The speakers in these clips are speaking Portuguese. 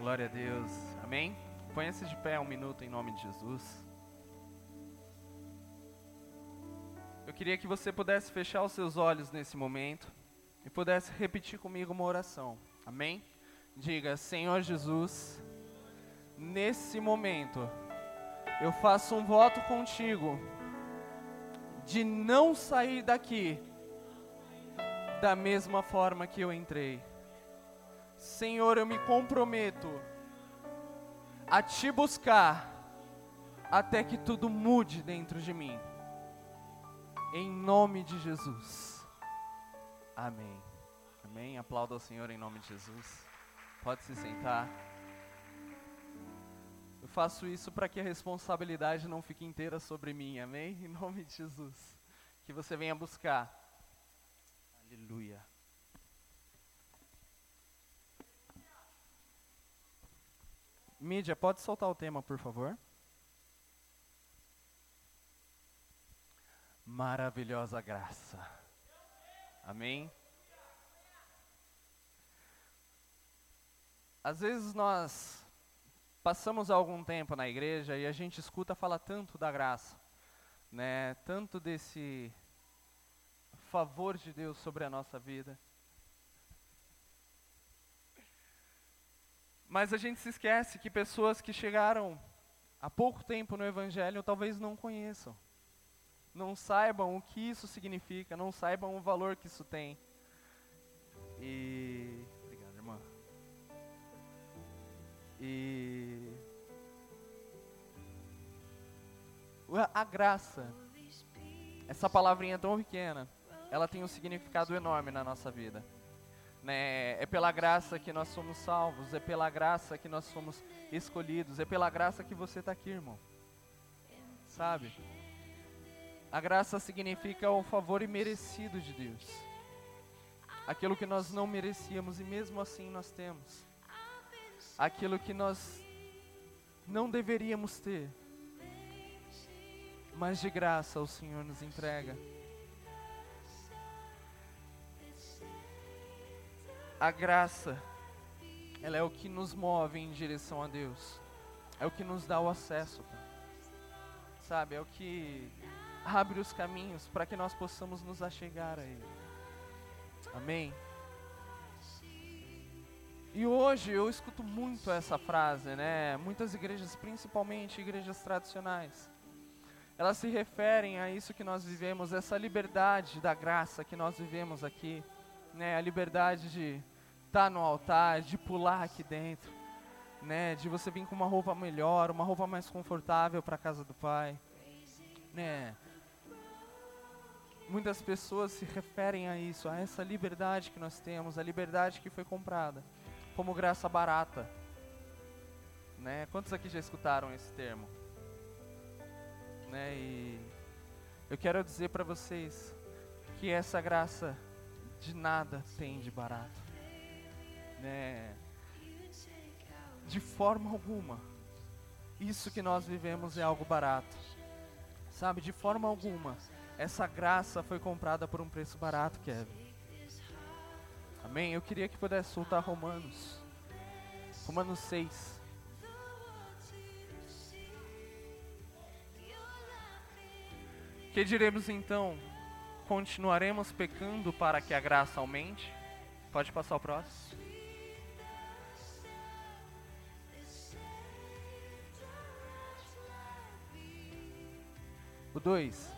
Glória a Deus. Amém? Ponha-se de pé um minuto em nome de Jesus. Eu queria que você pudesse fechar os seus olhos nesse momento e pudesse repetir comigo uma oração. Amém? Diga: Senhor Jesus, nesse momento eu faço um voto contigo de não sair daqui da mesma forma que eu entrei. Senhor, eu me comprometo a te buscar até que tudo mude dentro de mim. Em nome de Jesus. Amém. Amém. Aplauda ao Senhor em nome de Jesus. Pode se sentar. Eu faço isso para que a responsabilidade não fique inteira sobre mim. Amém? Em nome de Jesus. Que você venha buscar. Aleluia. Mídia, pode soltar o tema, por favor? Maravilhosa graça. Amém? Às vezes nós passamos algum tempo na igreja e a gente escuta falar tanto da graça, né? Tanto desse favor de Deus sobre a nossa vida. Mas a gente se esquece que pessoas que chegaram há pouco tempo no Evangelho talvez não conheçam, não saibam o que isso significa, não saibam o valor que isso tem. E. Obrigado, irmã. E. A graça, essa palavrinha tão pequena, ela tem um significado enorme na nossa vida. Né? É pela graça que nós somos salvos, é pela graça que nós somos escolhidos, é pela graça que você está aqui, irmão. Sabe? A graça significa o favor imerecido de Deus. Aquilo que nós não merecíamos e mesmo assim nós temos. Aquilo que nós não deveríamos ter. Mas de graça o Senhor nos entrega. A graça, ela é o que nos move em direção a Deus. É o que nos dá o acesso. Sabe? É o que abre os caminhos para que nós possamos nos achegar a Ele. Amém? E hoje eu escuto muito essa frase, né? Muitas igrejas, principalmente igrejas tradicionais, elas se referem a isso que nós vivemos, essa liberdade da graça que nós vivemos aqui, né? A liberdade de estar tá no altar, de pular aqui dentro, né? De você vir com uma roupa melhor, uma roupa mais confortável para a casa do Pai, né? Muitas pessoas se referem a isso, a essa liberdade que nós temos, a liberdade que foi comprada, como graça barata. Né? Quantos aqui já escutaram esse termo? Né? E eu quero dizer para vocês que essa graça de nada tem de barato né, de forma alguma, isso que nós vivemos é algo barato. Sabe, de forma alguma, essa graça foi comprada por um preço barato, Kevin. Amém? Eu queria que pudesse soltar Romanos. Romanos 6. Que diremos então? Continuaremos pecando para que a graça aumente? Pode passar o próximo. 2.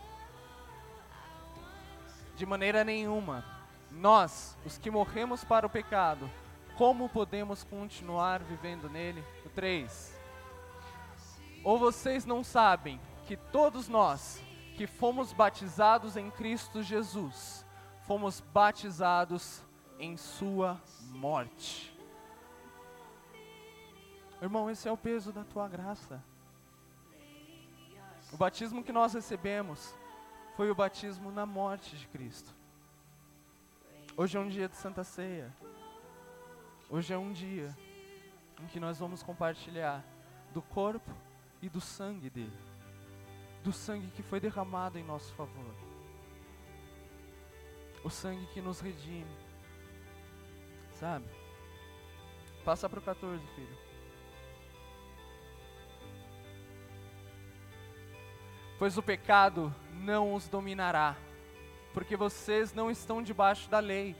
De maneira nenhuma, nós, os que morremos para o pecado, como podemos continuar vivendo nele? O 3. Ou vocês não sabem que todos nós que fomos batizados em Cristo Jesus, fomos batizados em Sua morte? Irmão, esse é o peso da tua graça. O batismo que nós recebemos foi o batismo na morte de Cristo. Hoje é um dia de Santa Ceia. Hoje é um dia em que nós vamos compartilhar do corpo e do sangue dele. Do sangue que foi derramado em nosso favor. O sangue que nos redime. Sabe? Passa para o 14, filho. Pois o pecado não os dominará, porque vocês não estão debaixo da lei,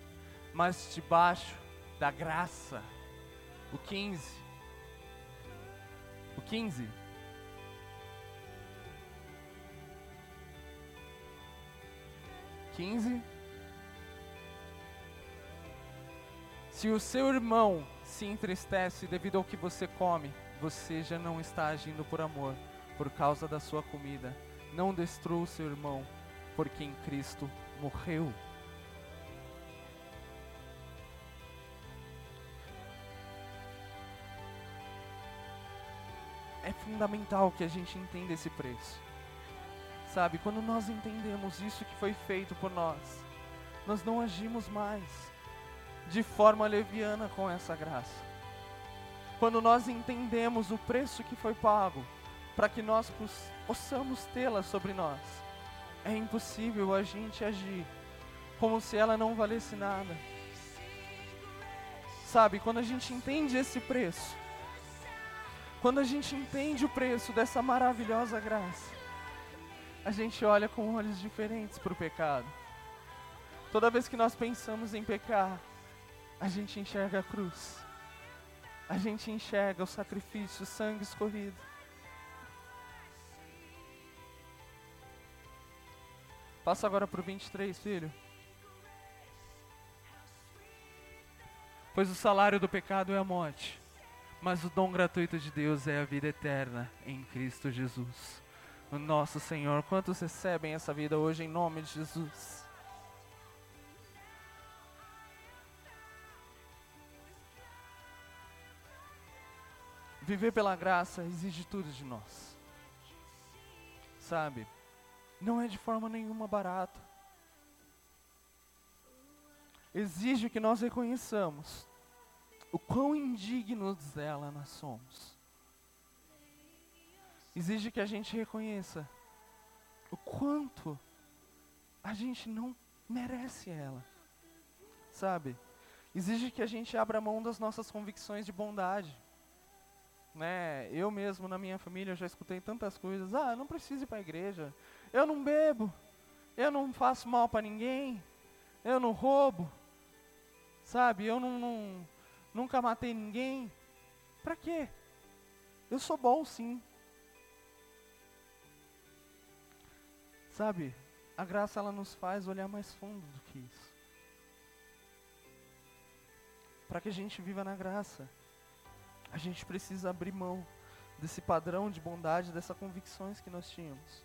mas debaixo da graça. O 15. O 15. Quinze. Se o seu irmão se entristece devido ao que você come, você já não está agindo por amor, por causa da sua comida. Não destrua o seu irmão, porque em Cristo morreu. É fundamental que a gente entenda esse preço. Sabe, quando nós entendemos isso que foi feito por nós, nós não agimos mais de forma leviana com essa graça quando nós entendemos o preço que foi pago para que nós possamos tê-la sobre nós, é impossível a gente agir como se ela não valesse nada. Sabe, quando a gente entende esse preço, quando a gente entende o preço dessa maravilhosa graça, a gente olha com olhos diferentes para o pecado. Toda vez que nós pensamos em pecar, a gente enxerga a cruz a gente enxerga o sacrifício, o sangue escorrido. Passa agora para o 23, filho. Pois o salário do pecado é a morte, mas o dom gratuito de Deus é a vida eterna em Cristo Jesus, o nosso Senhor. Quantos recebem essa vida hoje em nome de Jesus? Viver pela graça exige tudo de nós. Sabe? Não é de forma nenhuma barata. Exige que nós reconheçamos o quão indignos dela nós somos. Exige que a gente reconheça o quanto a gente não merece ela. Sabe? Exige que a gente abra mão das nossas convicções de bondade né? Eu mesmo na minha família já escutei tantas coisas. Ah, não preciso ir para a igreja. Eu não bebo. Eu não faço mal para ninguém. Eu não roubo. Sabe? Eu não, não nunca matei ninguém. Para quê? Eu sou bom sim. Sabe? A graça ela nos faz olhar mais fundo do que isso. Para que a gente viva na graça a gente precisa abrir mão desse padrão de bondade, dessas convicções que nós tínhamos.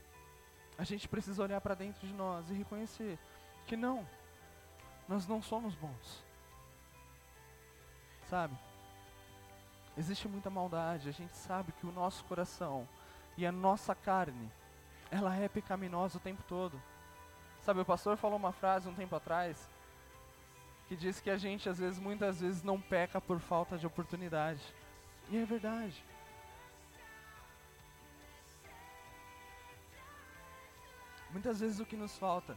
A gente precisa olhar para dentro de nós e reconhecer que não, nós não somos bons. Sabe? Existe muita maldade, a gente sabe que o nosso coração e a nossa carne, ela é pecaminosa o tempo todo. Sabe, o pastor falou uma frase um tempo atrás que diz que a gente às vezes, muitas vezes não peca por falta de oportunidade. E é verdade. Muitas vezes o que nos falta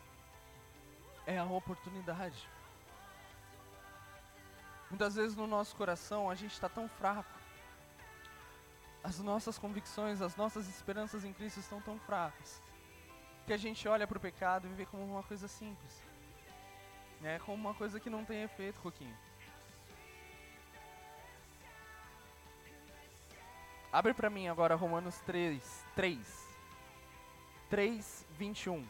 é a oportunidade. Muitas vezes no nosso coração a gente está tão fraco. As nossas convicções, as nossas esperanças em Cristo estão tão fracas. Que a gente olha para o pecado e vê como uma coisa simples. É como uma coisa que não tem efeito, Coquinho. Abre para mim agora Romanos 3, 3. 3, 21.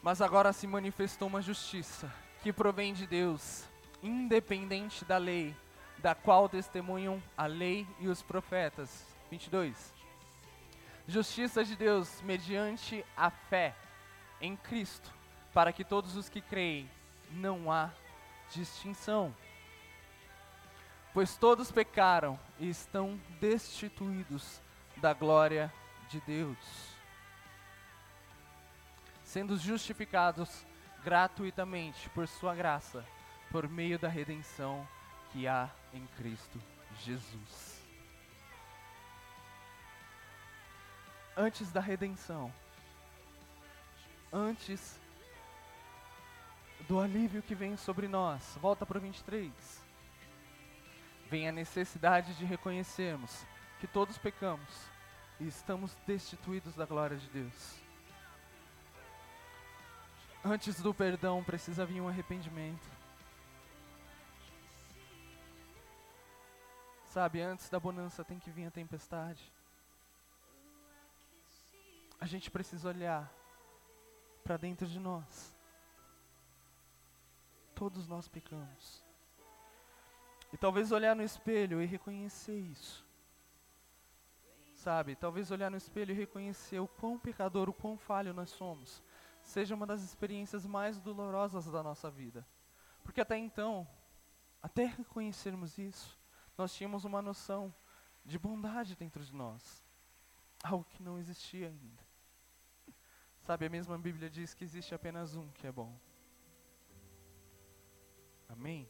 Mas agora se manifestou uma justiça que provém de Deus, independente da lei, da qual testemunham a lei e os profetas. 22. Justiça de Deus mediante a fé em Cristo, para que todos os que creem não há distinção pois todos pecaram e estão destituídos da glória de Deus, sendo justificados gratuitamente por Sua graça, por meio da redenção que há em Cristo Jesus. Antes da redenção, antes do alívio que vem sobre nós, volta para o 23 vem a necessidade de reconhecermos que todos pecamos e estamos destituídos da glória de Deus. Antes do perdão precisa vir um arrependimento. Sabe, antes da bonança tem que vir a tempestade. A gente precisa olhar para dentro de nós. Todos nós pecamos. E talvez olhar no espelho e reconhecer isso. Sabe, talvez olhar no espelho e reconhecer o quão pecador, o quão falho nós somos seja uma das experiências mais dolorosas da nossa vida. Porque até então, até reconhecermos isso, nós tínhamos uma noção de bondade dentro de nós, algo que não existia ainda. Sabe, a mesma Bíblia diz que existe apenas um que é bom. Amém?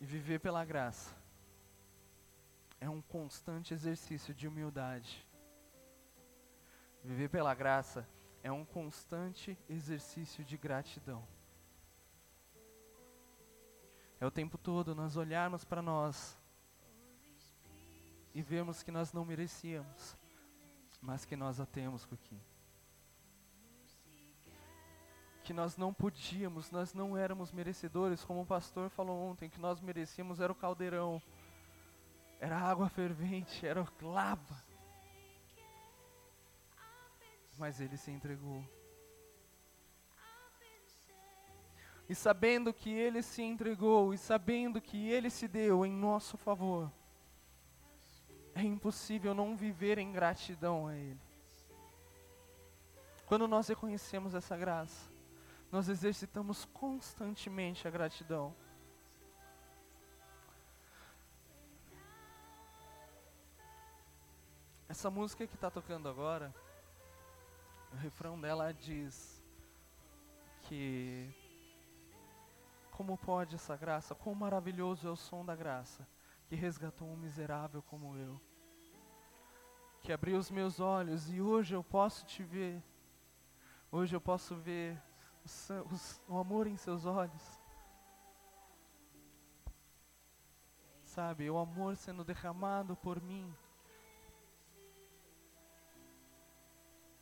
E viver pela graça é um constante exercício de humildade Viver pela graça é um constante exercício de gratidão. É o tempo todo nós olharmos para nós e vermos que nós não merecíamos, mas que nós a temos aqui. Que nós não podíamos, nós não éramos merecedores, como o pastor falou ontem, que nós merecíamos era o caldeirão, era água fervente, era lava mas ele se entregou. E sabendo que ele se entregou, e sabendo que ele se deu em nosso favor, é impossível não viver em gratidão a ele. Quando nós reconhecemos essa graça, nós exercitamos constantemente a gratidão. Essa música que está tocando agora, o refrão dela diz que como pode essa graça, quão maravilhoso é o som da graça que resgatou um miserável como eu, que abriu os meus olhos e hoje eu posso te ver, hoje eu posso ver o, o amor em seus olhos. Sabe, o amor sendo derramado por mim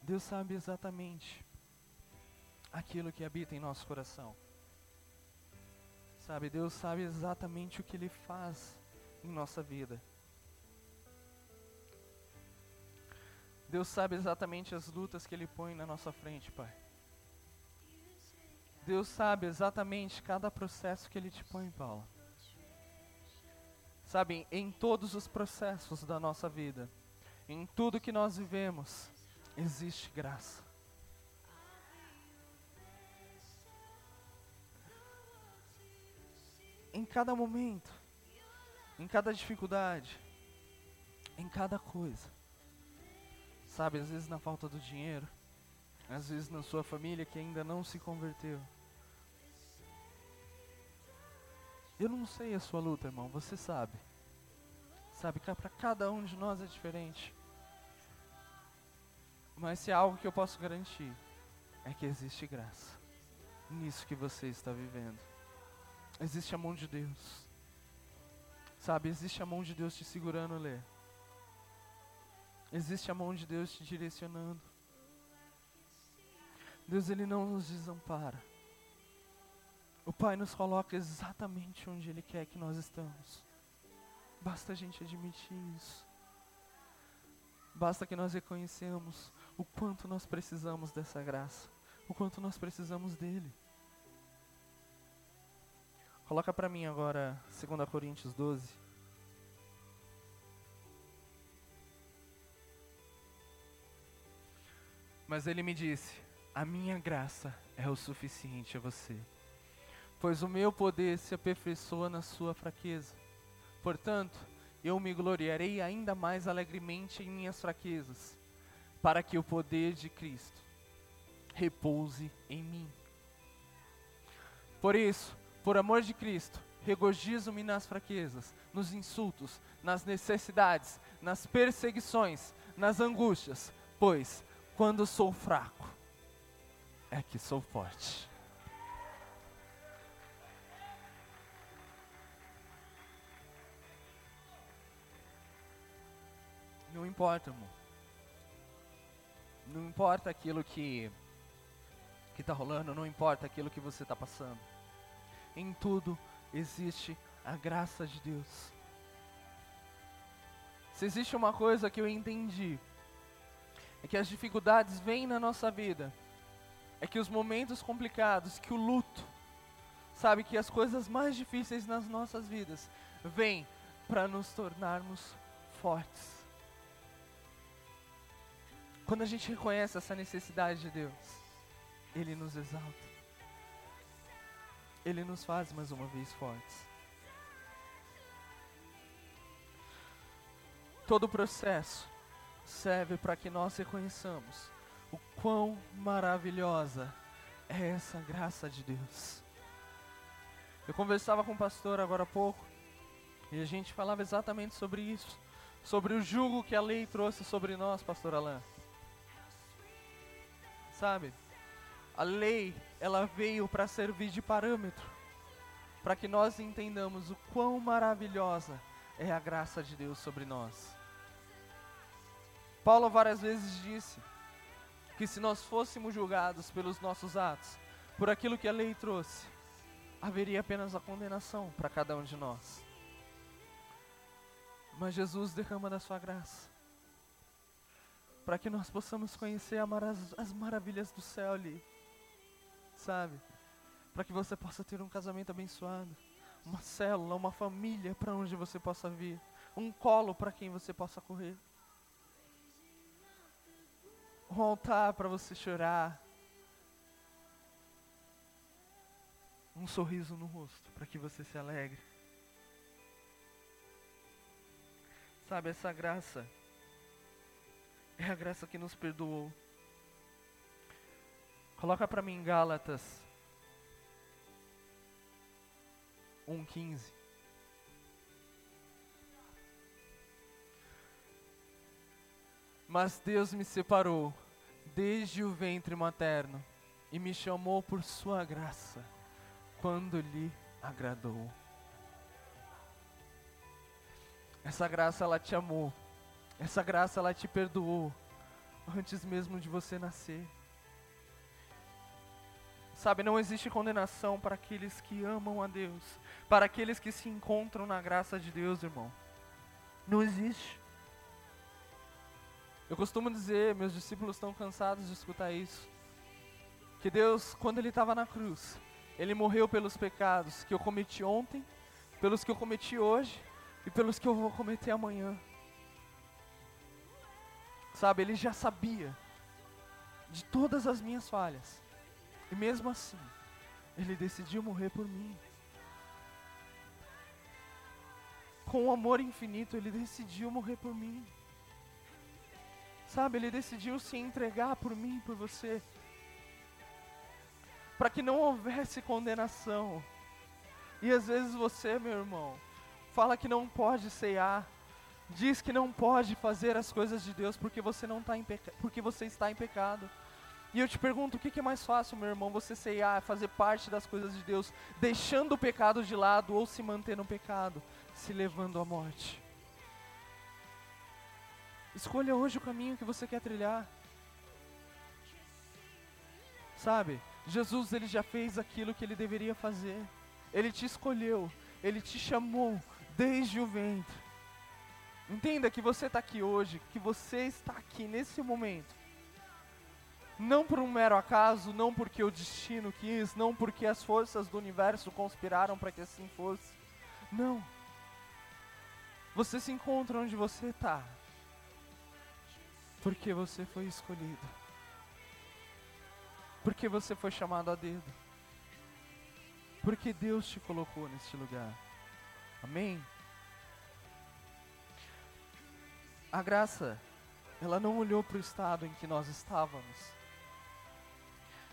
Deus sabe exatamente aquilo que habita em nosso coração. Sabe, Deus sabe exatamente o que Ele faz em nossa vida. Deus sabe exatamente as lutas que Ele põe na nossa frente, Pai. Deus sabe exatamente cada processo que Ele te põe, Paulo. Sabe, em todos os processos da nossa vida, em tudo que nós vivemos, existe graça. Em cada momento, em cada dificuldade, em cada coisa. Sabe, às vezes na falta do dinheiro, às vezes na sua família que ainda não se converteu. Eu não sei a sua luta, irmão, você sabe. Sabe para cada um de nós é diferente. Mas se há algo que eu posso garantir, é que existe graça nisso que você está vivendo. Existe a mão de Deus. Sabe, existe a mão de Deus te segurando, Lê. Existe a mão de Deus te direcionando. Deus, Ele não nos desampara. O Pai nos coloca exatamente onde Ele quer que nós estamos. Basta a gente admitir isso. Basta que nós reconhecemos o quanto nós precisamos dessa graça, o quanto nós precisamos dele. Coloca para mim agora 2 Coríntios 12. Mas ele me disse: A minha graça é o suficiente a você, pois o meu poder se aperfeiçoa na sua fraqueza. Portanto, eu me gloriarei ainda mais alegremente em minhas fraquezas para que o poder de Cristo repouse em mim. Por isso, por amor de Cristo, regozijo-me nas fraquezas, nos insultos, nas necessidades, nas perseguições, nas angústias, pois quando sou fraco, é que sou forte. importa, irmão. Não importa aquilo que que está rolando, não importa aquilo que você está passando. Em tudo existe a graça de Deus. Se existe uma coisa que eu entendi, é que as dificuldades vêm na nossa vida, é que os momentos complicados, que o luto, sabe, que as coisas mais difíceis nas nossas vidas vêm para nos tornarmos fortes. Quando a gente reconhece essa necessidade de Deus, Ele nos exalta. Ele nos faz mais uma vez fortes. Todo o processo serve para que nós reconheçamos o quão maravilhosa é essa graça de Deus. Eu conversava com o pastor agora há pouco e a gente falava exatamente sobre isso, sobre o jugo que a lei trouxe sobre nós, pastor Alain. Sabe? A lei, ela veio para servir de parâmetro, para que nós entendamos o quão maravilhosa é a graça de Deus sobre nós. Paulo várias vezes disse que se nós fôssemos julgados pelos nossos atos, por aquilo que a lei trouxe, haveria apenas a condenação para cada um de nós. Mas Jesus derrama da sua graça, para que nós possamos conhecer as maravilhas do céu ali, sabe? Para que você possa ter um casamento abençoado, uma célula, uma família para onde você possa vir, um colo para quem você possa correr um altar para você chorar, um sorriso no rosto para que você se alegre. Sabe, essa graça é a graça que nos perdoou. Coloca para mim Gálatas 1:15. Mas Deus me separou desde o ventre materno e me chamou por sua graça, quando lhe agradou. Essa graça ela te amou. Essa graça ela te perdoou antes mesmo de você nascer. Sabe, não existe condenação para aqueles que amam a Deus, para aqueles que se encontram na graça de Deus, irmão. Não existe. Eu costumo dizer, meus discípulos estão cansados de escutar isso, que Deus, quando Ele estava na cruz, Ele morreu pelos pecados que eu cometi ontem, pelos que eu cometi hoje e pelos que eu vou cometer amanhã. Sabe, Ele já sabia de todas as minhas falhas, e mesmo assim, Ele decidiu morrer por mim. Com um amor infinito, Ele decidiu morrer por mim. Sabe, ele decidiu se entregar por mim, por você. Para que não houvesse condenação. E às vezes você, meu irmão, fala que não pode ceiar, diz que não pode fazer as coisas de Deus porque você não tá em porque você está em pecado. E eu te pergunto, o que, é mais fácil, meu irmão, você ceiar, fazer parte das coisas de Deus, deixando o pecado de lado ou se manter no pecado, se levando à morte? Escolha hoje o caminho que você quer trilhar. Sabe? Jesus ele já fez aquilo que ele deveria fazer. Ele te escolheu, ele te chamou desde o ventre. Entenda que você está aqui hoje, que você está aqui nesse momento. Não por um mero acaso, não porque o destino quis, não porque as forças do universo conspiraram para que assim fosse. Não. Você se encontra onde você está porque você foi escolhido. Porque você foi chamado a dedo. Porque Deus te colocou neste lugar. Amém? A graça, ela não olhou para o estado em que nós estávamos.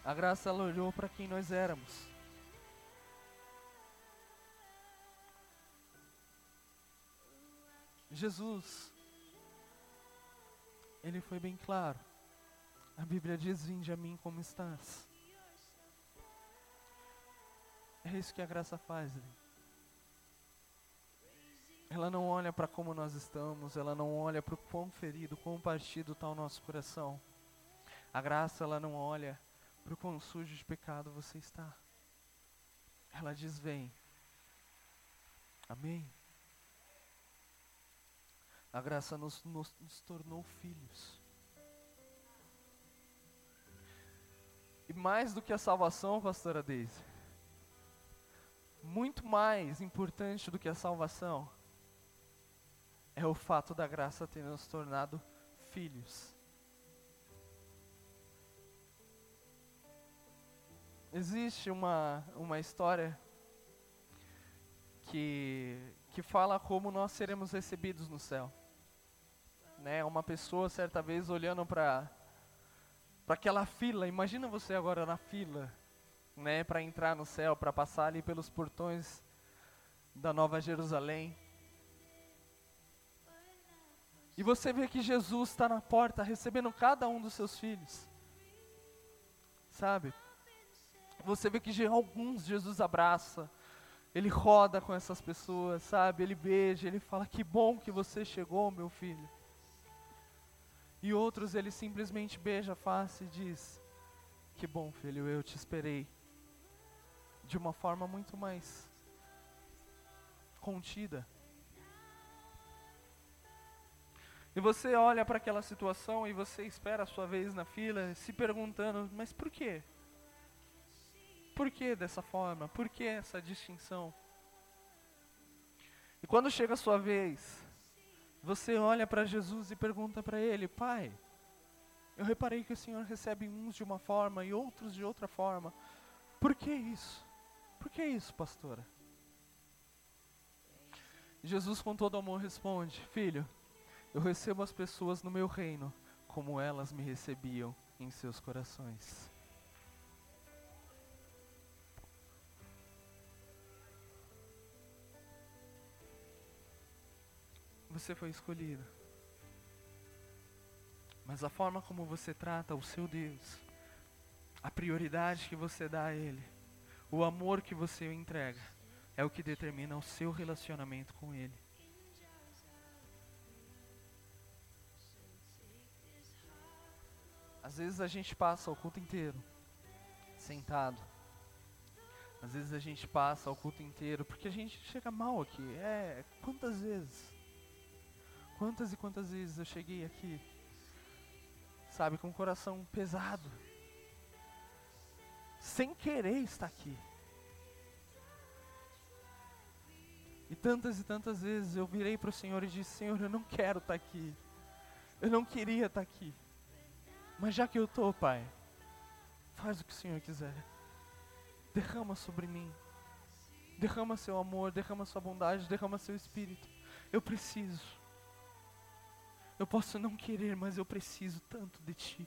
A graça, ela olhou para quem nós éramos. Jesus, ele foi bem claro. A Bíblia diz: Vinde a mim como estás. É isso que a graça faz. Ela não olha para como nós estamos, ela não olha para o quão ferido, quão partido está o nosso coração. A graça, ela não olha para o quão sujo de pecado você está. Ela diz: Vem. Amém. A graça nos, nos, nos tornou filhos. E mais do que a salvação, pastora Deise, muito mais importante do que a salvação, é o fato da graça ter nos tornado filhos. Existe uma, uma história que, que fala como nós seremos recebidos no céu. Né? Uma pessoa, certa vez, olhando para aquela fila, imagina você agora na fila, né, para entrar no céu, para passar ali pelos portões da Nova Jerusalém. E você vê que Jesus está na porta recebendo cada um dos seus filhos. Sabe? Você vê que alguns Jesus abraça, ele roda com essas pessoas, sabe? Ele beija, ele fala: Que bom que você chegou, meu filho. E outros ele simplesmente beija a face e diz: Que bom, filho, eu te esperei. De uma forma muito mais contida. E você olha para aquela situação e você espera a sua vez na fila, se perguntando: mas por quê? Por que dessa forma? Por que essa distinção? E quando chega a sua vez, você olha para Jesus e pergunta para ele: Pai, eu reparei que o Senhor recebe uns de uma forma e outros de outra forma. Por que isso? Por que isso, pastora? Jesus, com todo amor, responde: Filho, eu recebo as pessoas no meu reino como elas me recebiam em seus corações. Você foi escolhido. Mas a forma como você trata o seu Deus, a prioridade que você dá a Ele, o amor que você entrega, é o que determina o seu relacionamento com Ele. Às vezes a gente passa o culto inteiro sentado. Às vezes a gente passa o culto inteiro porque a gente chega mal aqui. É, quantas vezes? Quantas e quantas vezes eu cheguei aqui, sabe, com o coração pesado, sem querer estar aqui. E tantas e tantas vezes eu virei para o Senhor e disse: Senhor, eu não quero estar aqui. Eu não queria estar aqui. Mas já que eu estou, Pai, faz o que o Senhor quiser. Derrama sobre mim. Derrama seu amor, derrama sua bondade, derrama seu espírito. Eu preciso. Eu posso não querer, mas eu preciso tanto de ti.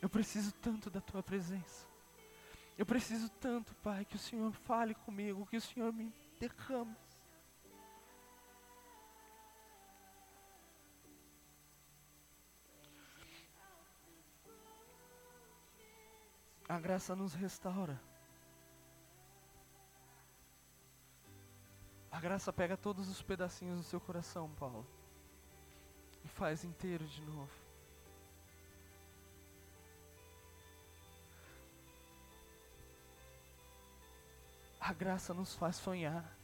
Eu preciso tanto da tua presença. Eu preciso tanto, Pai, que o Senhor fale comigo, que o Senhor me derrame. A graça nos restaura. A graça pega todos os pedacinhos do seu coração, Paulo, e faz inteiro de novo. A graça nos faz sonhar.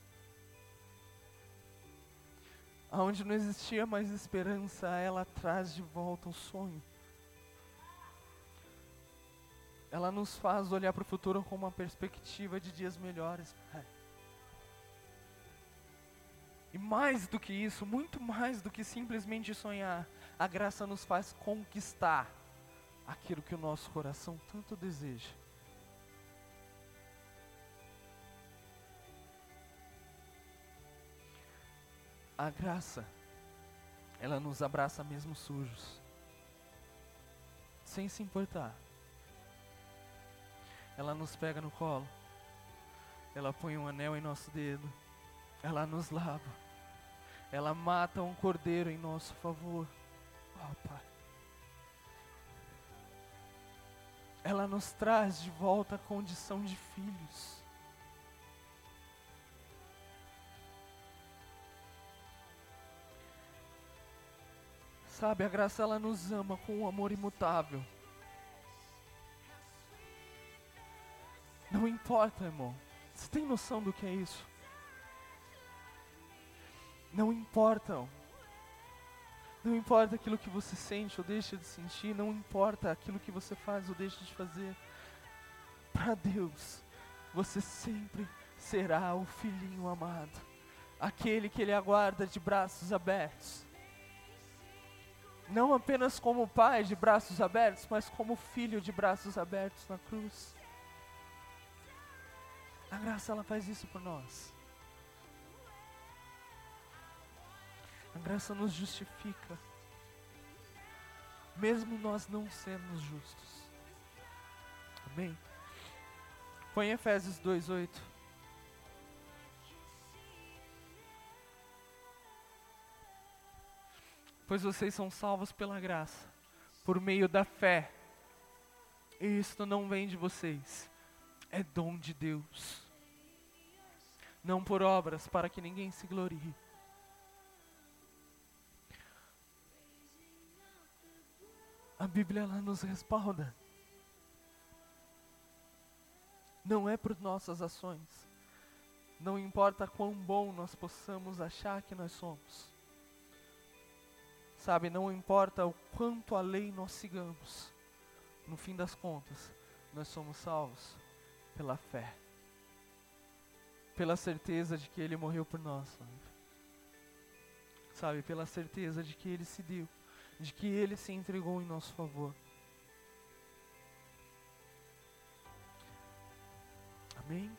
Aonde não existia mais esperança, ela traz de volta o sonho ela nos faz olhar para o futuro com uma perspectiva de dias melhores. E mais do que isso, muito mais do que simplesmente sonhar, a graça nos faz conquistar aquilo que o nosso coração tanto deseja. A graça, ela nos abraça mesmo sujos, sem se importar. Ela nos pega no colo. Ela põe um anel em nosso dedo. Ela nos lava. Ela mata um cordeiro em nosso favor. Oh, Pai. Ela nos traz de volta a condição de filhos. Sabe, a graça ela nos ama com um amor imutável. Não importa, irmão. Você tem noção do que é isso? Não importa. Não importa aquilo que você sente ou deixa de sentir, não importa aquilo que você faz ou deixa de fazer. Para Deus, você sempre será o filhinho amado, aquele que Ele aguarda de braços abertos. Não apenas como pai de braços abertos, mas como filho de braços abertos na cruz. A graça ela faz isso por nós. A graça nos justifica, mesmo nós não sermos justos. Amém? Põe Efésios 2:8. Pois vocês são salvos pela graça, por meio da fé. E isto não vem de vocês, é dom de Deus. Não por obras, para que ninguém se glorie. A Bíblia ela nos respalda. Não é por nossas ações. Não importa quão bom nós possamos achar que nós somos. Sabe, não importa o quanto a lei nós sigamos. No fim das contas, nós somos salvos pela fé. Pela certeza de que Ele morreu por nós. Sabe, pela certeza de que Ele se deu de que Ele se entregou em nosso favor. Amém?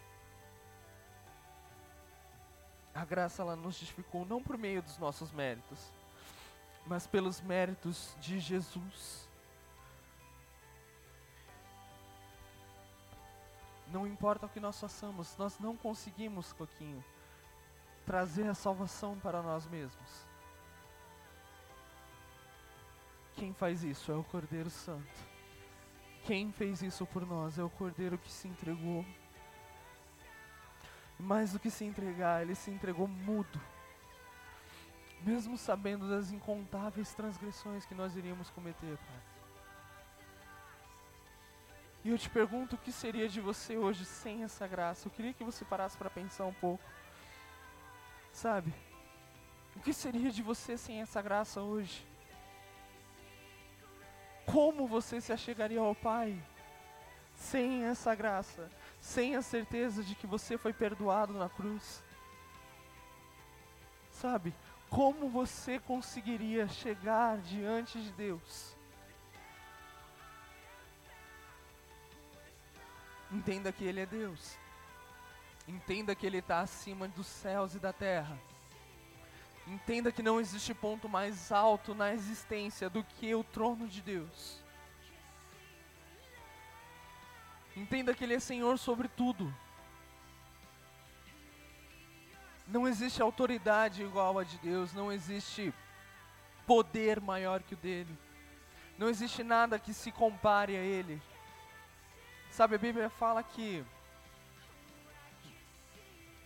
A graça ela nos justificou não por meio dos nossos méritos, mas pelos méritos de Jesus. Não importa o que nós façamos, nós não conseguimos, Coquinho, trazer a salvação para nós mesmos. Quem faz isso é o Cordeiro Santo. Quem fez isso por nós é o Cordeiro que se entregou. Mais do que se entregar, ele se entregou mudo. Mesmo sabendo das incontáveis transgressões que nós iríamos cometer, Pai. E eu te pergunto o que seria de você hoje sem essa graça. Eu queria que você parasse para pensar um pouco. Sabe? O que seria de você sem essa graça hoje? Como você se achegaria ao Pai sem essa graça, sem a certeza de que você foi perdoado na cruz? Sabe, como você conseguiria chegar diante de Deus? Entenda que Ele é Deus. Entenda que Ele está acima dos céus e da terra. Entenda que não existe ponto mais alto na existência do que o trono de Deus. Entenda que Ele é Senhor sobre tudo. Não existe autoridade igual a de Deus, não existe poder maior que o dele. Não existe nada que se compare a Ele. Sabe, a Bíblia fala que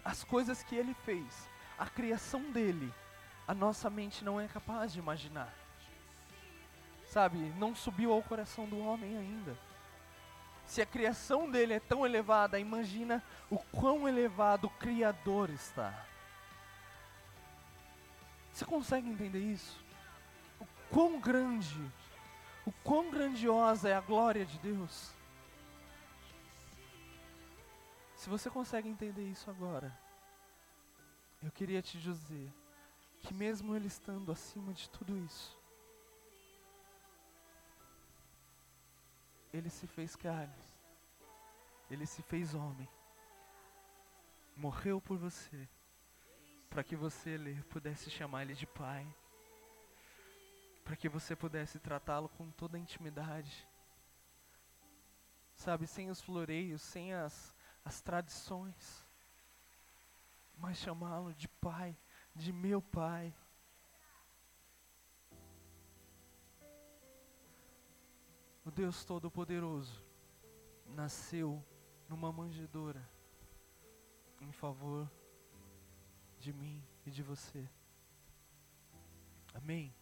as coisas que Ele fez, a criação dele, a nossa mente não é capaz de imaginar. Sabe, não subiu ao coração do homem ainda. Se a criação dele é tão elevada, imagina o quão elevado o Criador está. Você consegue entender isso? O quão grande, o quão grandiosa é a glória de Deus. Se você consegue entender isso agora, eu queria te dizer que mesmo ele estando acima de tudo isso, ele se fez carne, ele se fez homem, morreu por você, para que você ele, pudesse chamar ele de pai, para que você pudesse tratá-lo com toda a intimidade, sabe, sem os floreios, sem as, as tradições, mas chamá-lo de pai de meu Pai. O Deus Todo-Poderoso nasceu numa manjedoura em favor de mim e de você. Amém?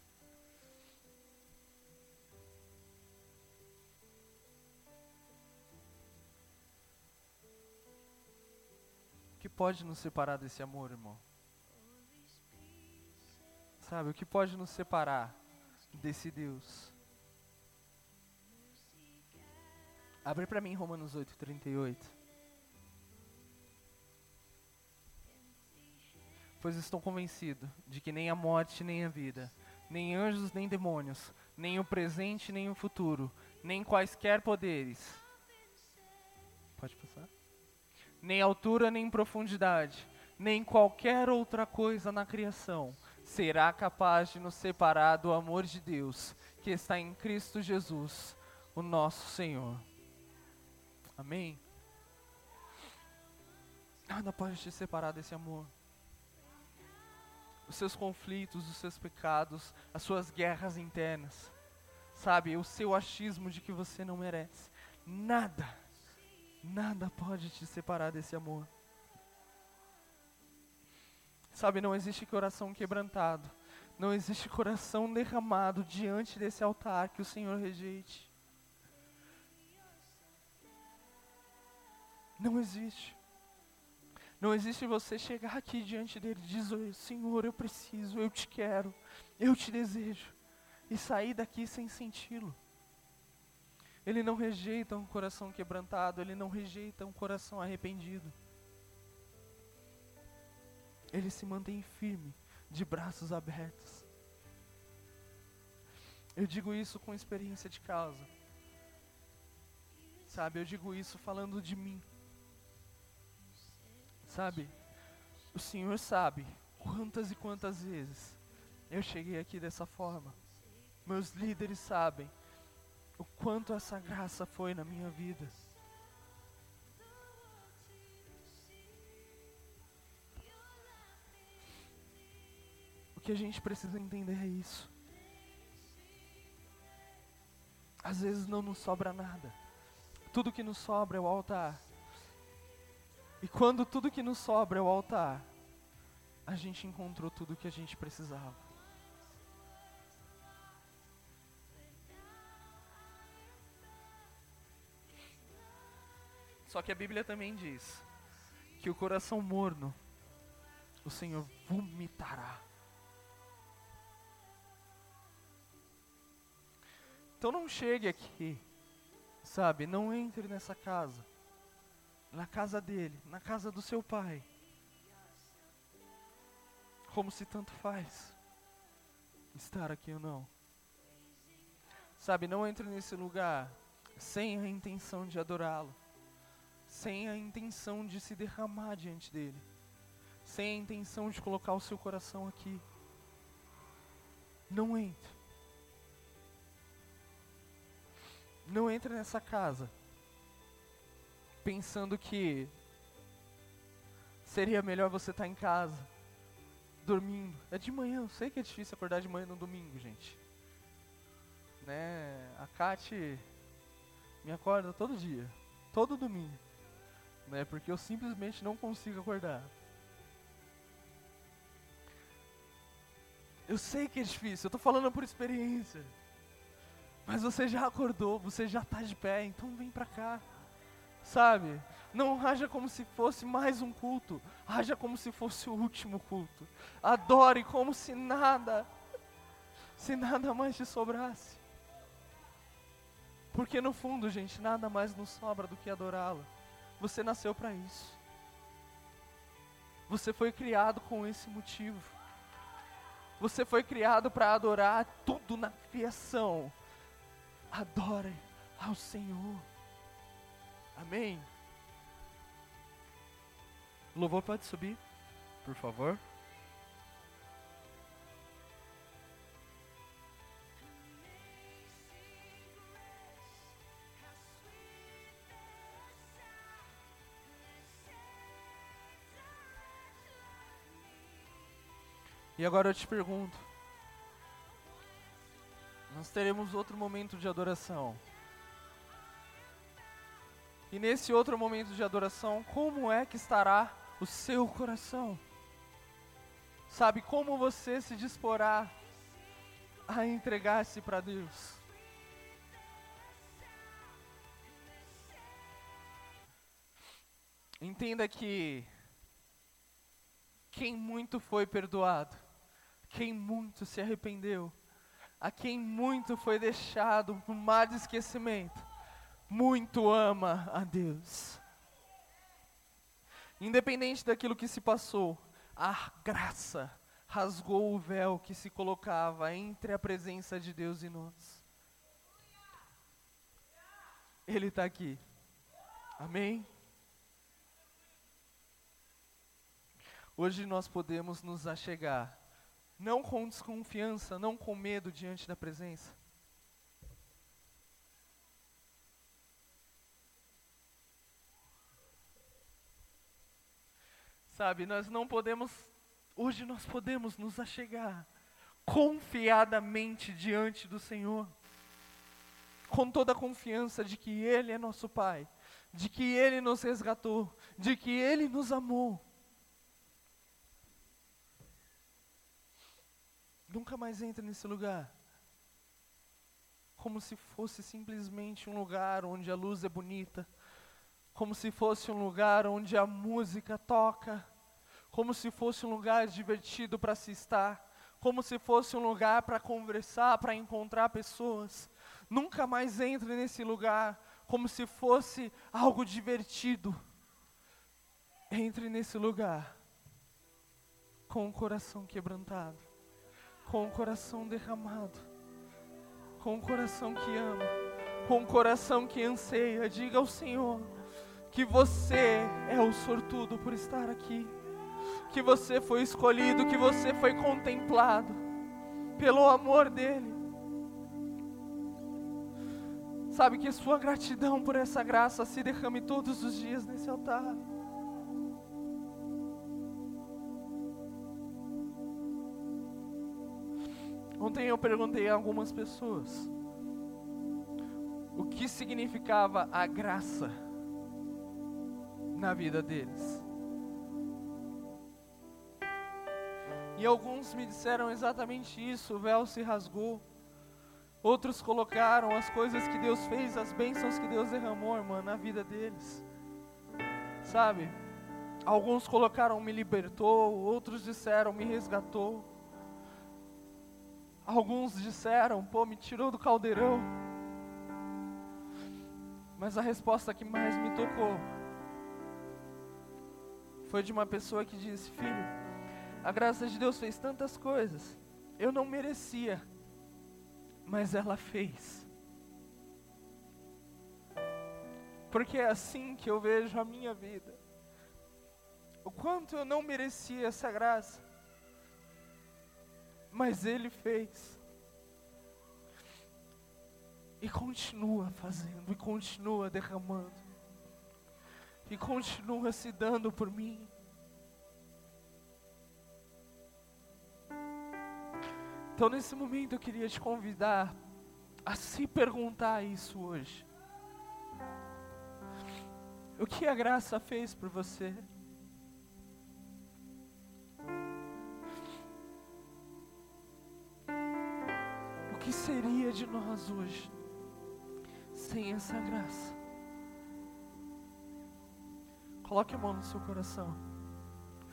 Que pode nos separar desse amor, irmão? Sabe, o que pode nos separar desse Deus? Abre para mim Romanos 8:38. Pois estou convencido de que nem a morte nem a vida, nem anjos nem demônios, nem o presente nem o futuro, nem quaisquer poderes. Nem altura nem profundidade, nem qualquer outra coisa na criação será capaz de nos separar do amor de Deus que está em Cristo Jesus, o nosso Senhor. Amém? Nada pode te separar desse amor. Os seus conflitos, os seus pecados, as suas guerras internas, sabe, o seu achismo de que você não merece. Nada, nada pode te separar desse amor. Sabe, não existe coração quebrantado, não existe coração derramado diante desse altar que o Senhor rejeite. Não existe. Não existe você chegar aqui diante dele e dizer: Senhor, eu preciso, eu te quero, eu te desejo, e sair daqui sem senti-lo. Ele não rejeita um coração quebrantado, ele não rejeita um coração arrependido. Ele se mantém firme, de braços abertos. Eu digo isso com experiência de causa. Sabe, eu digo isso falando de mim. Sabe? O Senhor sabe quantas e quantas vezes eu cheguei aqui dessa forma. Meus líderes sabem o quanto essa graça foi na minha vida. O que a gente precisa entender é isso. Às vezes não nos sobra nada. Tudo que nos sobra é o altar. E quando tudo que nos sobra é o altar, a gente encontrou tudo o que a gente precisava. Só que a Bíblia também diz que o coração morno o Senhor vomitará. Então não chegue aqui, sabe? Não entre nessa casa na casa dele, na casa do seu pai. Como se tanto faz estar aqui ou não. Sabe, não entre nesse lugar sem a intenção de adorá-lo, sem a intenção de se derramar diante dele, sem a intenção de colocar o seu coração aqui. Não entre. Não entre nessa casa pensando que seria melhor você estar em casa, dormindo. É de manhã, eu sei que é difícil acordar de manhã no domingo, gente. Né? A Kate me acorda todo dia, todo domingo. Né? Porque eu simplesmente não consigo acordar. Eu sei que é difícil, eu estou falando por experiência. Mas você já acordou, você já está de pé, então vem para cá sabe? Não haja como se fosse mais um culto, haja como se fosse o último culto. Adore como se nada, se nada mais te sobrasse. Porque no fundo, gente, nada mais nos sobra do que adorá-lo. Você nasceu para isso. Você foi criado com esse motivo. Você foi criado para adorar tudo na criação. Adore ao Senhor. Amém? O louvor pode subir, por favor. E agora eu te pergunto: nós teremos outro momento de adoração. E nesse outro momento de adoração, como é que estará o seu coração? Sabe como você se disporá a entregar-se para Deus? Entenda que quem muito foi perdoado, quem muito se arrependeu, a quem muito foi deixado no mar de esquecimento, muito ama a Deus. Independente daquilo que se passou, a graça rasgou o véu que se colocava entre a presença de Deus e nós. Ele está aqui. Amém? Hoje nós podemos nos achegar, não com desconfiança, não com medo diante da presença. Sabe, nós não podemos, hoje nós podemos nos achegar confiadamente diante do Senhor, com toda a confiança de que Ele é nosso Pai, de que Ele nos resgatou, de que Ele nos amou. Nunca mais entre nesse lugar. Como se fosse simplesmente um lugar onde a luz é bonita. Como se fosse um lugar onde a música toca. Como se fosse um lugar divertido para se estar. Como se fosse um lugar para conversar, para encontrar pessoas. Nunca mais entre nesse lugar como se fosse algo divertido. Entre nesse lugar com o coração quebrantado com o coração derramado, com o coração que ama, com o coração que anseia. Diga ao Senhor que você é o sortudo por estar aqui, que você foi escolhido, que você foi contemplado pelo amor dEle. Sabe que sua gratidão por essa graça se derrame todos os dias nesse altar. Ontem eu perguntei a algumas pessoas o que significava a graça na vida deles. E alguns me disseram exatamente isso: o véu se rasgou. Outros colocaram as coisas que Deus fez, as bênçãos que Deus derramou, irmã, na vida deles. Sabe? Alguns colocaram me libertou, outros disseram me resgatou. Alguns disseram, pô, me tirou do caldeirão. Mas a resposta que mais me tocou foi de uma pessoa que disse: Filho, a graça de Deus fez tantas coisas, eu não merecia, mas ela fez. Porque é assim que eu vejo a minha vida. O quanto eu não merecia essa graça, mas Ele fez. E continua fazendo, e continua derramando, e continua se dando por mim. Então, nesse momento, eu queria te convidar a se perguntar isso hoje. O que a graça fez por você? Que seria de nós hoje sem essa graça? Coloque a mão no seu coração.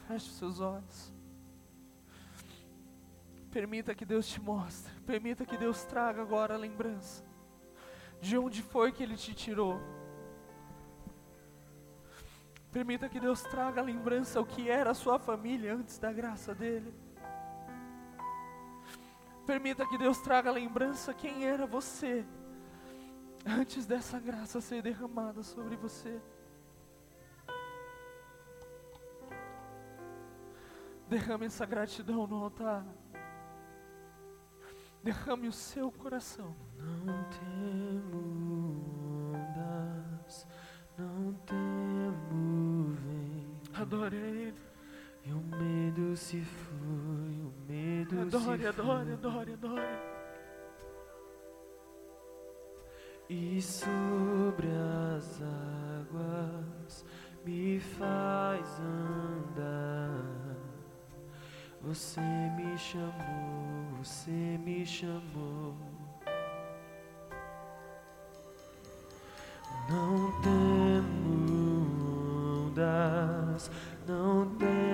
Feche seus olhos. Permita que Deus te mostre. Permita que Deus traga agora a lembrança de onde foi que Ele te tirou. Permita que Deus traga a lembrança o que era a sua família antes da graça dEle. Permita que Deus traga a lembrança quem era você antes dessa graça ser derramada sobre você. Derrame essa gratidão no altar. Derrame o seu coração. Não temas, não temo, vem. Adore Ele. E o medo se foi, o medo adore, se adore, foi. adore, adore. E sobre as águas me faz andar. Você me chamou, você me chamou. Não temo ondas, não temo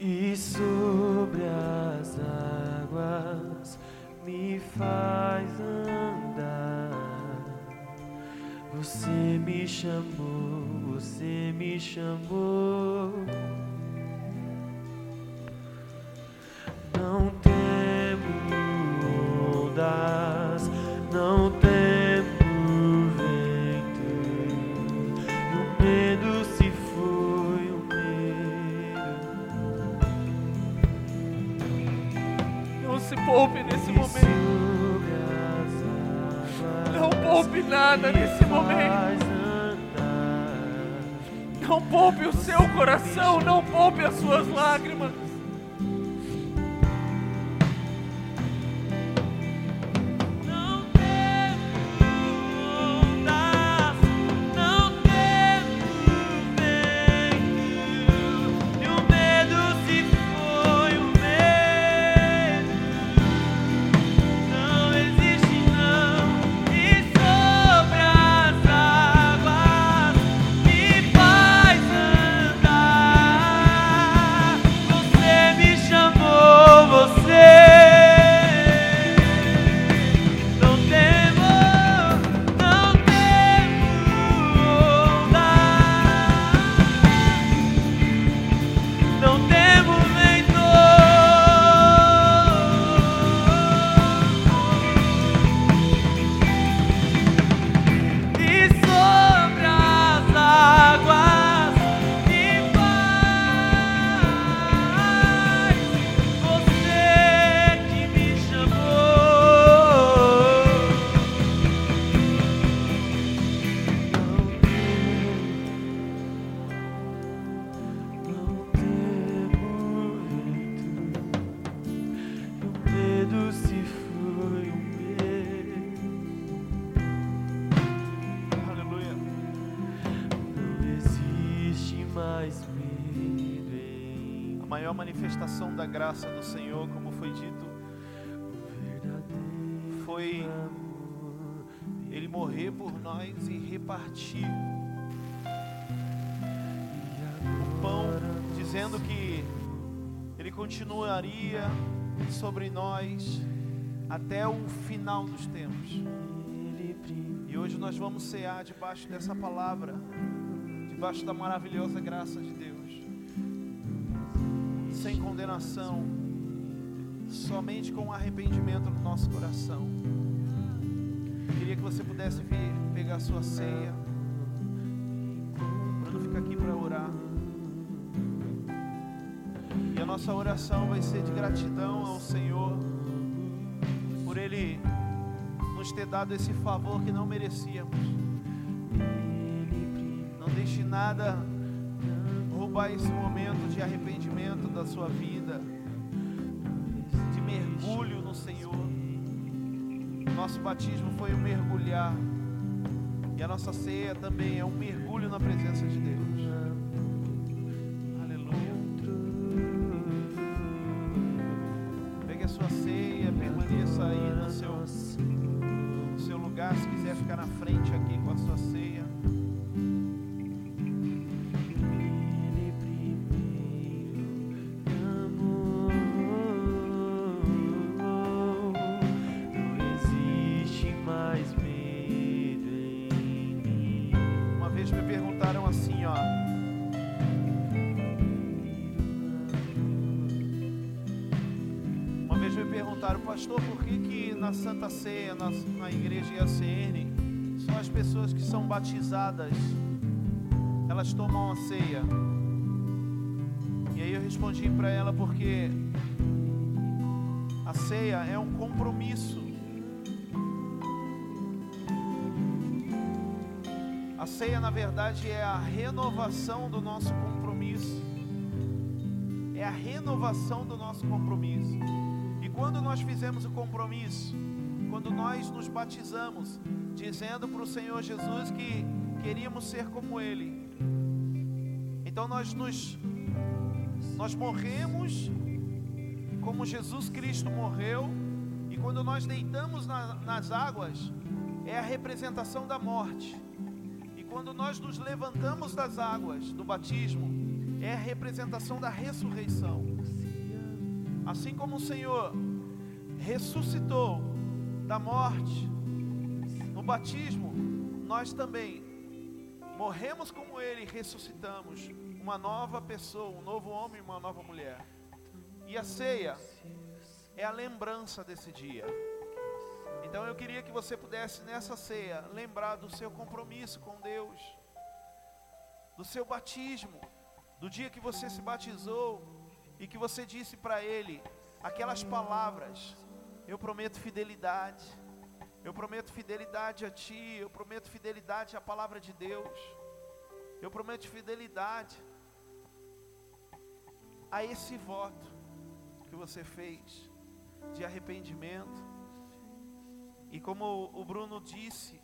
e sobre as águas me faz andar. Você me chamou, você me chamou. Repartir o pão, dizendo que Ele continuaria sobre nós até o final dos tempos. E hoje nós vamos cear debaixo dessa palavra, debaixo da maravilhosa graça de Deus, sem condenação, somente com arrependimento no nosso coração. Queria que você pudesse vir pegar a sua ceia. Bruno fica aqui para orar. E a nossa oração vai ser de gratidão ao Senhor por Ele nos ter dado esse favor que não merecíamos. Não deixe nada roubar esse momento de arrependimento da sua vida, de mergulho no Senhor. Nosso batismo foi um mergulhar, e a nossa ceia também é um mergulho na presença de Deus. Santa Ceia, na, na igreja IACN, só as pessoas que são batizadas, elas tomam a ceia? E aí eu respondi para ela porque a ceia é um compromisso. A ceia, na verdade, é a renovação do nosso compromisso. É a renovação do nosso compromisso. Quando nós fizemos o compromisso, quando nós nos batizamos, dizendo para o Senhor Jesus que queríamos ser como Ele, então nós nos nós morremos como Jesus Cristo morreu, e quando nós deitamos na- nas águas, é a representação da morte. E quando nós nos levantamos das águas do batismo, é a representação da ressurreição. Assim como o Senhor ressuscitou da morte no batismo, nós também morremos como Ele e ressuscitamos uma nova pessoa, um novo homem e uma nova mulher. E a ceia é a lembrança desse dia. Então eu queria que você pudesse nessa ceia lembrar do seu compromisso com Deus, do seu batismo, do dia que você se batizou e que você disse para Ele aquelas palavras: Eu prometo fidelidade, eu prometo fidelidade a Ti, eu prometo fidelidade à palavra de Deus, eu prometo fidelidade a esse voto que você fez de arrependimento. E como o Bruno disse,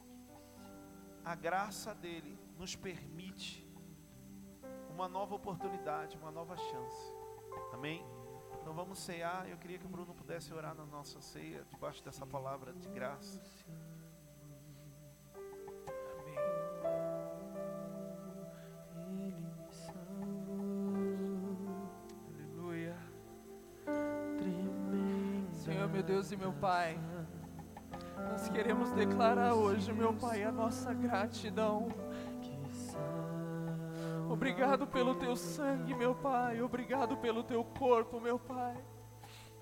a graça dele nos permite uma nova oportunidade, uma nova chance. Amém? Então vamos cear. Eu queria que o Bruno pudesse orar na nossa ceia, debaixo dessa palavra de graça. Amém. Aleluia. Senhor, meu Deus e meu Pai, nós queremos declarar hoje, meu Pai, a nossa gratidão. Obrigado pelo teu sangue, meu Pai. Obrigado pelo teu corpo, meu Pai.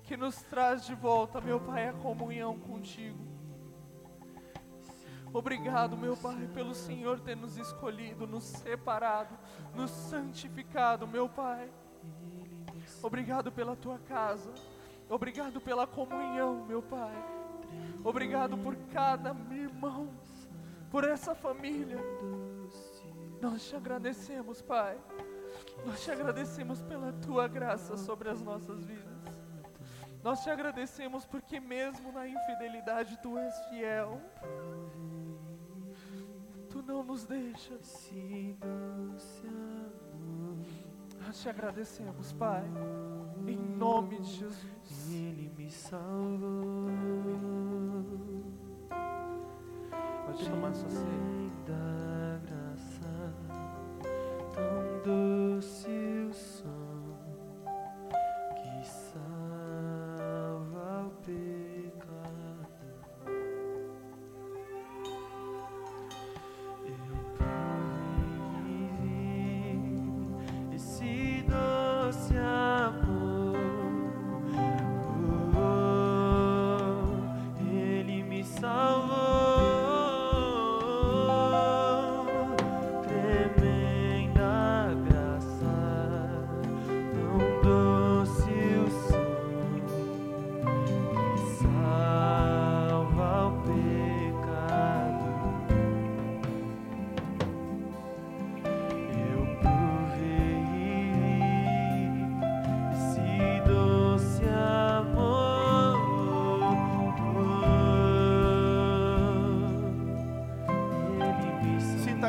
Que nos traz de volta, meu Pai, a comunhão contigo. Obrigado, meu Pai, pelo Senhor ter nos escolhido, nos separado, nos santificado, meu Pai. Obrigado pela tua casa. Obrigado pela comunhão, meu Pai. Obrigado por cada irmão, por essa família. Nós te agradecemos, Pai. Nós te agradecemos pela tua graça sobre as nossas vidas. Nós te agradecemos porque, mesmo na infidelidade, tu és fiel. Tu não nos deixas. Nós te agradecemos, Pai. Em nome de Jesus. Ele me salvou. Pode tomar sua ceia.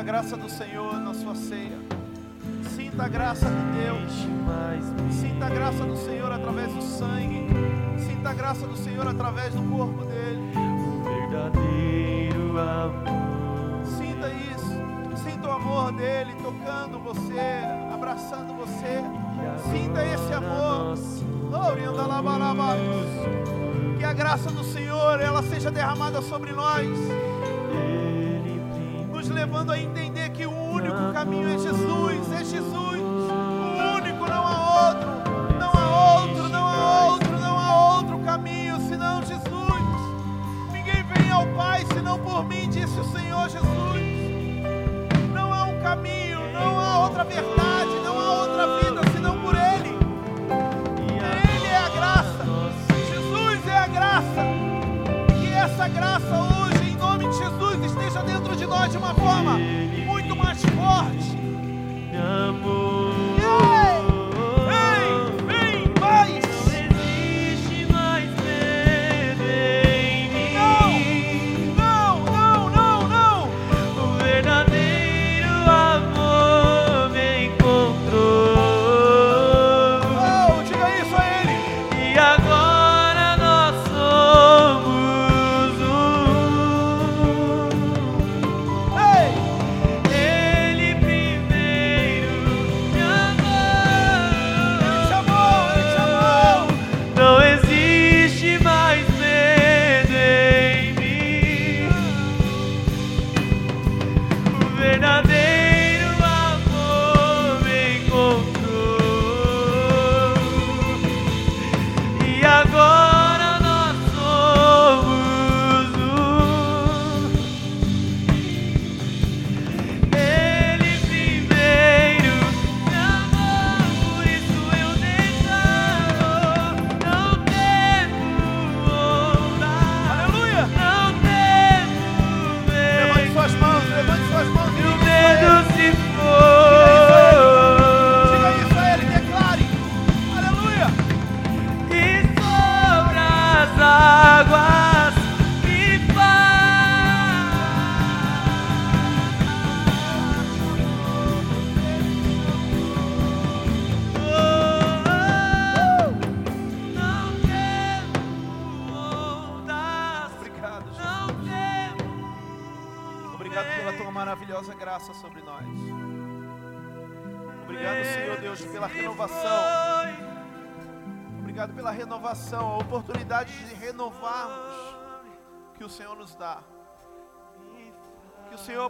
Graça do Senhor na sua ceia. Sinta a graça de Deus. Sinta a graça do Senhor através do sangue. Sinta a graça do Senhor através do corpo dele. o verdadeiro amor. Sinta isso. Sinta o amor dele tocando você, abraçando você. Sinta esse amor. Oriandalabalaba. Que a graça do Senhor ela seja derramada sobre nós, levando a entender que o único caminho é Jesus, é Jesus.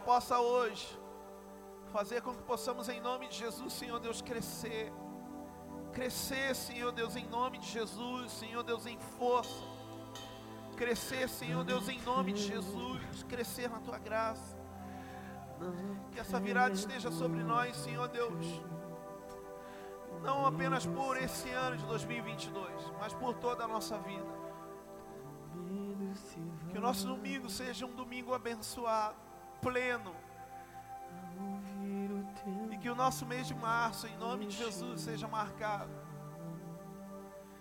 Possa hoje fazer com que possamos, em nome de Jesus, Senhor Deus, crescer. Crescer, Senhor Deus, em nome de Jesus, Senhor Deus, em força. Crescer, Senhor Deus, em nome de Jesus. Crescer na tua graça. Que essa virada esteja sobre nós, Senhor Deus. Não apenas por esse ano de 2022, mas por toda a nossa vida. Que o nosso domingo seja um domingo abençoado, pleno. E que o nosso mês de março, em nome de Jesus, seja marcado.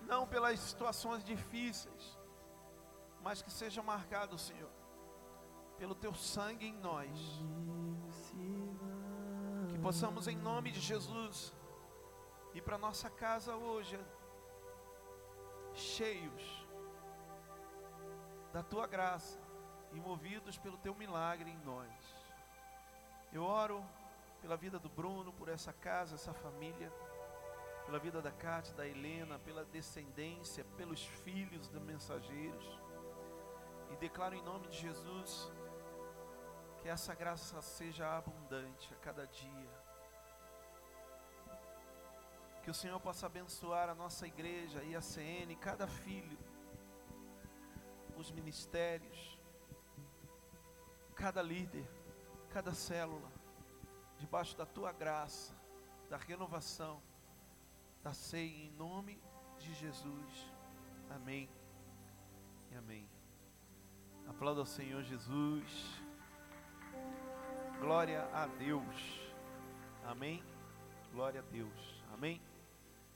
Não pelas situações difíceis, mas que seja marcado, Senhor, pelo teu sangue em nós. Que possamos, em nome de Jesus, ir para nossa casa hoje, cheios da tua graça e movidos pelo teu milagre em nós. Eu oro pela vida do Bruno, por essa casa, essa família, pela vida da Cátia, da Helena, pela descendência, pelos filhos dos mensageiros. E declaro em nome de Jesus que essa graça seja abundante a cada dia. Que o Senhor possa abençoar a nossa igreja e a CN, cada filho, os ministérios, cada líder, cada célula, debaixo da tua graça, da renovação, da ceia, em nome de Jesus. Amém e amém. Aplauda ao Senhor Jesus. Glória a Deus. Amém. Glória a Deus. Amém.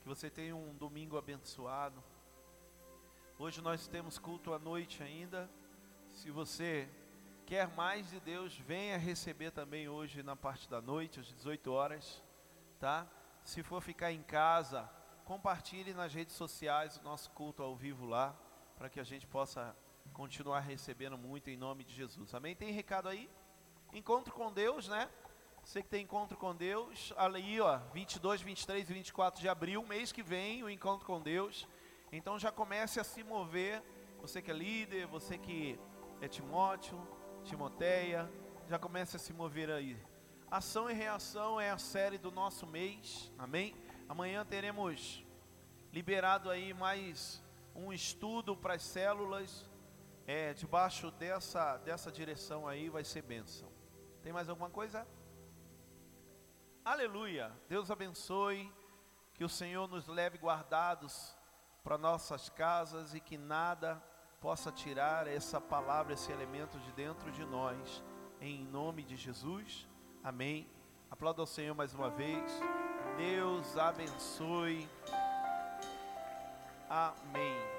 Que você tenha um domingo abençoado. Hoje nós temos culto à noite ainda. Se você quer mais de Deus, venha receber também hoje na parte da noite, às 18 horas, tá? Se for ficar em casa, compartilhe nas redes sociais o nosso culto ao vivo lá, para que a gente possa continuar recebendo muito em nome de Jesus. Amém? Tem recado aí? Encontro com Deus, né? Você que tem encontro com Deus, ali ó, 22, 23 e 24 de abril, mês que vem, o encontro com Deus. Então já comece a se mover, você que é líder, você que é Timóteo, Timoteia, já comece a se mover aí. Ação e reação é a série do nosso mês, amém? Amanhã teremos liberado aí mais um estudo para as células, é, debaixo dessa, dessa direção aí vai ser bênção. Tem mais alguma coisa? Aleluia. Deus abençoe. Que o Senhor nos leve guardados para nossas casas e que nada possa tirar essa palavra, esse elemento de dentro de nós. Em nome de Jesus. Amém. Aplauda ao Senhor mais uma vez. Deus abençoe. Amém.